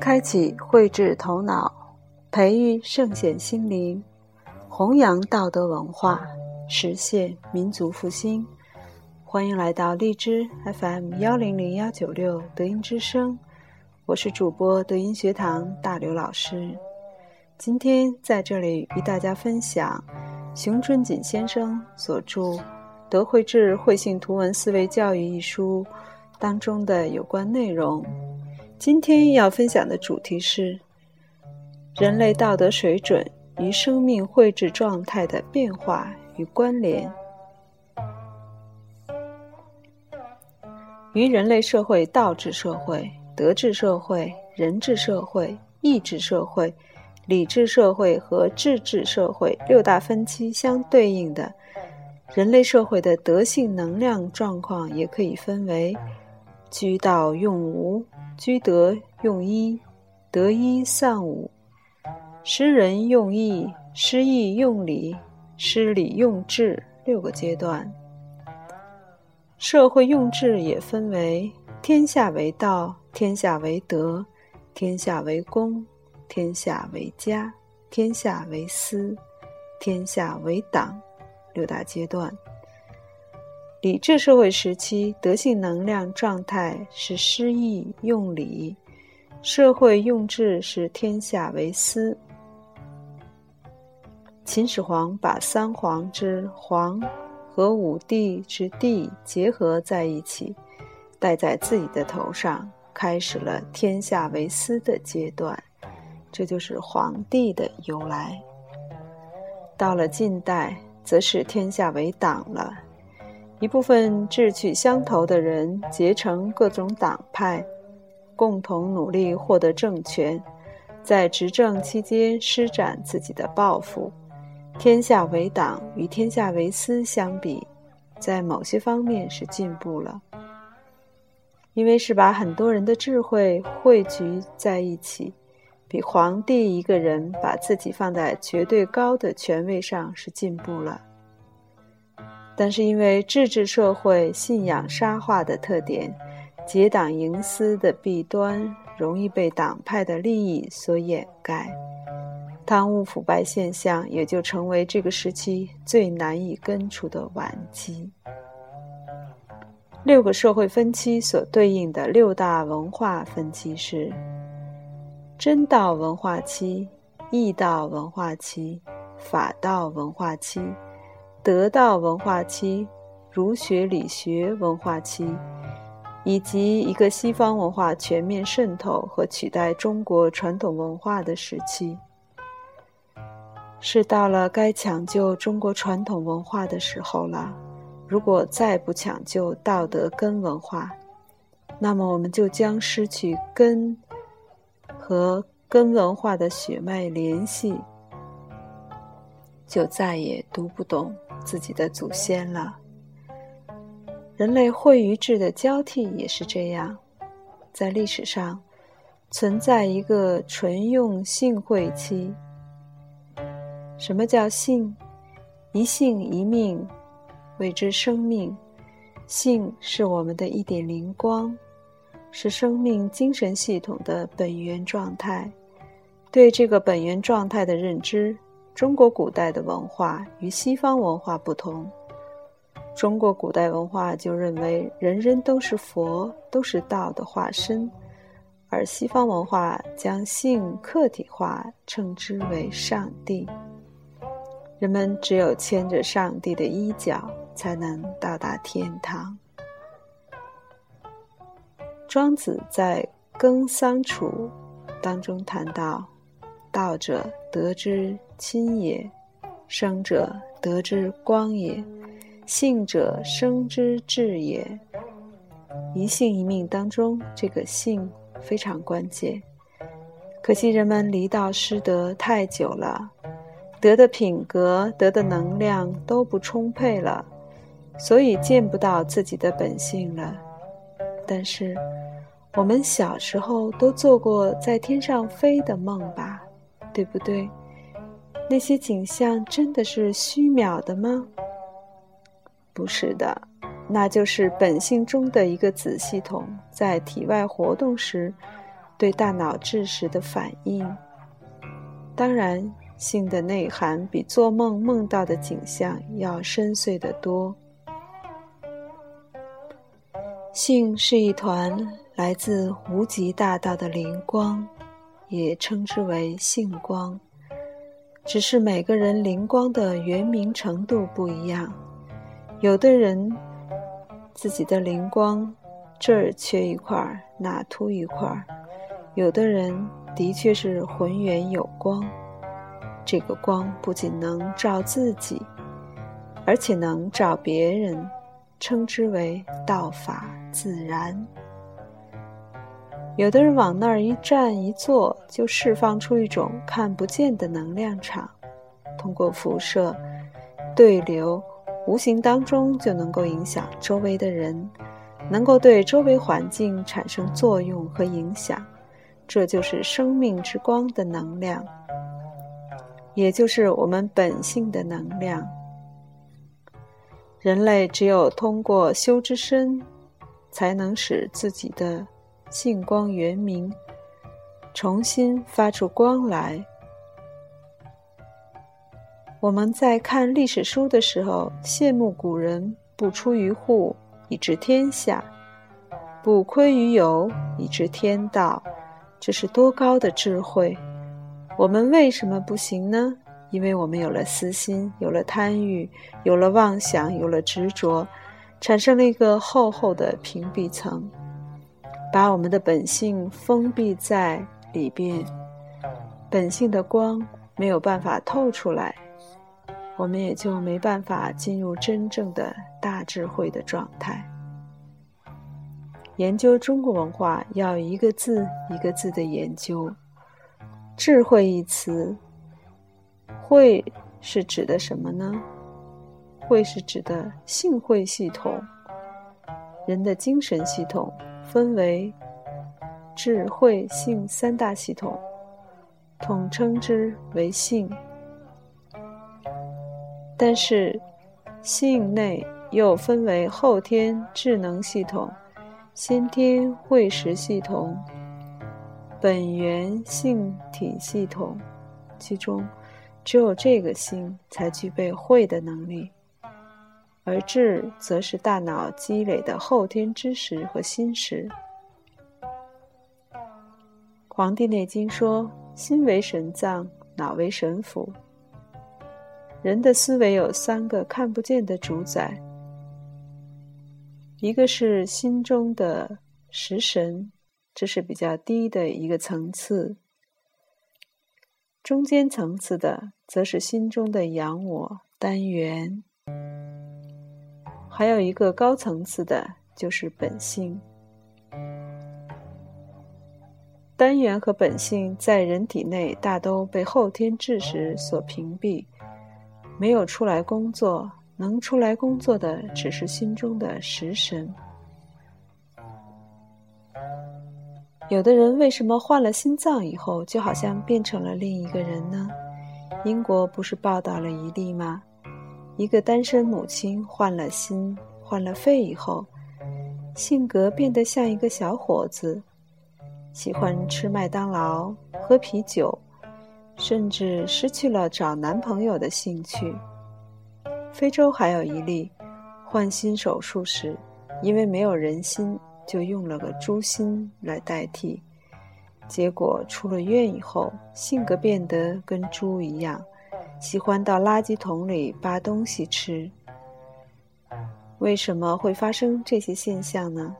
开启慧智头脑，培育圣贤心灵，弘扬道德文化，实现民族复兴。欢迎来到荔枝 FM 幺零零幺九六德音之声，我是主播德音学堂大刘老师。今天在这里与大家分享熊春锦先生所著《德慧智慧性图文思维教育》一书当中的有关内容。今天要分享的主题是人类道德水准与生命绘制状态的变化与关联。于人类社会道治社会、德治社会、人治社会、义治社会、礼治社会和智治社会六大分期相对应的人类社会的德性能量状况，也可以分为居道用无。居德用一，得一散五；失仁用义，失义用礼，失礼用智，六个阶段。社会用智也分为：天下为道，天下为德，天下为公，天下为家，天下为私，天下为党，六大阶段。理智社会时期，德性能量状态是失义用礼，社会用智是天下为私。秦始皇把三皇之皇和五帝之帝结合在一起，戴在自己的头上，开始了天下为私的阶段，这就是皇帝的由来。到了近代，则是天下为党了。一部分志趣相投的人结成各种党派，共同努力获得政权，在执政期间施展自己的抱负。天下为党与天下为私相比，在某些方面是进步了，因为是把很多人的智慧汇聚在一起，比皇帝一个人把自己放在绝对高的权位上是进步了。但是因为智治社会信仰沙化的特点，结党营私的弊端容易被党派的利益所掩盖，贪污腐败现象也就成为这个时期最难以根除的顽疾。六个社会分期所对应的六大文化分期是：真道文化期、义道文化期、法道文化期。得道文化期、儒学理学文化期，以及一个西方文化全面渗透和取代中国传统文化的时期，是到了该抢救中国传统文化的时候了。如果再不抢救道德根文化，那么我们就将失去根和根文化的血脉联系，就再也读不懂。自己的祖先了。人类会与智的交替也是这样，在历史上存在一个纯用性会期。什么叫性？一性一命，谓之生命。性是我们的一点灵光，是生命精神系统的本源状态。对这个本源状态的认知。中国古代的文化与西方文化不同，中国古代文化就认为人人都是佛，都是道的化身，而西方文化将性客体化，称之为上帝。人们只有牵着上帝的衣角，才能到达天堂。庄子在《耕桑楚》当中谈到：“道者，得之。”亲也，生者得之光也，性者生之智也。一性一命当中，这个性非常关键。可惜人们离道失德太久了，德的品格、德的能量都不充沛了，所以见不到自己的本性了。但是，我们小时候都做过在天上飞的梦吧，对不对？那些景象真的是虚渺的吗？不是的，那就是本性中的一个子系统在体外活动时，对大脑知识的反应。当然，性的内涵比做梦梦到的景象要深邃得多。性是一团来自无极大道的灵光，也称之为性光。只是每个人灵光的圆明程度不一样，有的人自己的灵光这儿缺一块儿，那凸一块儿；有的人的确是浑圆有光，这个光不仅能照自己，而且能照别人。称之为道法自然。有的人往那儿一站一坐，就释放出一种看不见的能量场，通过辐射、对流，无形当中就能够影响周围的人，能够对周围环境产生作用和影响。这就是生命之光的能量，也就是我们本性的能量。人类只有通过修之身，才能使自己的性光圆明，重新发出光来。我们在看历史书的时候，羡慕古人不出于户以知天下，不窥于游以知天道，这是多高的智慧！我们为什么不行呢？因为我们有了私心，有了贪欲，有了妄想，有了执着，产生了一个厚厚的屏蔽层，把我们的本性封闭在里边，本性的光没有办法透出来，我们也就没办法进入真正的大智慧的状态。研究中国文化，要一个字一个字的研究，“智慧”一词。慧是指的什么呢？慧是指的性慧系统。人的精神系统分为智慧性三大系统，统称之为性。但是性内又分为后天智能系统、先天慧识系统、本源性体系统，其中。只有这个性才具备慧的能力，而智则是大脑积累的后天知识和心识。《黄帝内经》说：“心为神脏，脑为神府。”人的思维有三个看不见的主宰，一个是心中的食神，这是比较低的一个层次；中间层次的。则是心中的阳我单元，还有一个高层次的，就是本性。单元和本性在人体内大都被后天智识所屏蔽，没有出来工作。能出来工作的，只是心中的食神。有的人为什么换了心脏以后，就好像变成了另一个人呢？英国不是报道了一例吗？一个单身母亲换了心、换了肺以后，性格变得像一个小伙子，喜欢吃麦当劳、喝啤酒，甚至失去了找男朋友的兴趣。非洲还有一例，换心手术时，因为没有人心，就用了个猪心来代替。结果出了院以后，性格变得跟猪一样，喜欢到垃圾桶里扒东西吃。为什么会发生这些现象呢？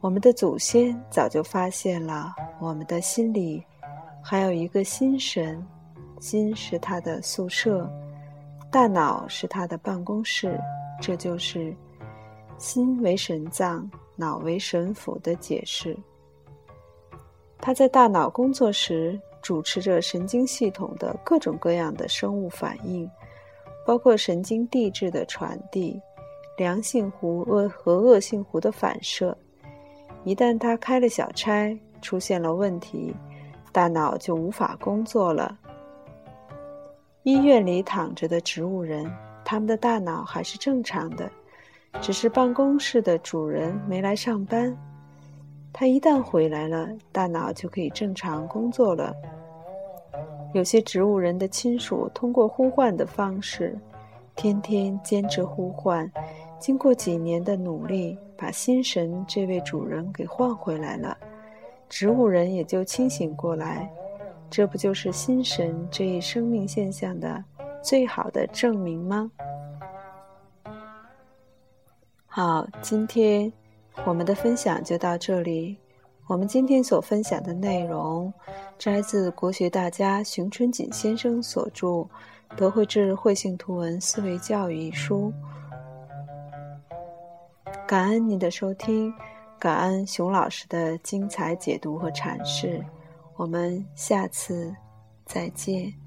我们的祖先早就发现了，我们的心里还有一个心神，心是他的宿舍，大脑是他的办公室，这就是心为神脏，脑为神府的解释。他在大脑工作时，主持着神经系统的各种各样的生物反应，包括神经递质的传递、良性弧恶和恶性弧的反射。一旦它开了小差，出现了问题，大脑就无法工作了。医院里躺着的植物人，他们的大脑还是正常的，只是办公室的主人没来上班。他一旦回来了，大脑就可以正常工作了。有些植物人的亲属通过呼唤的方式，天天坚持呼唤，经过几年的努力，把心神这位主人给唤回来了，植物人也就清醒过来。这不就是心神这一生命现象的最好的证明吗？好，今天我们的分享就到这里。我们今天所分享的内容，摘自国学大家熊春锦先生所著《德惠智慧性图文思维教育》一书。感恩您的收听，感恩熊老师的精彩解读和阐释。我们下次再见。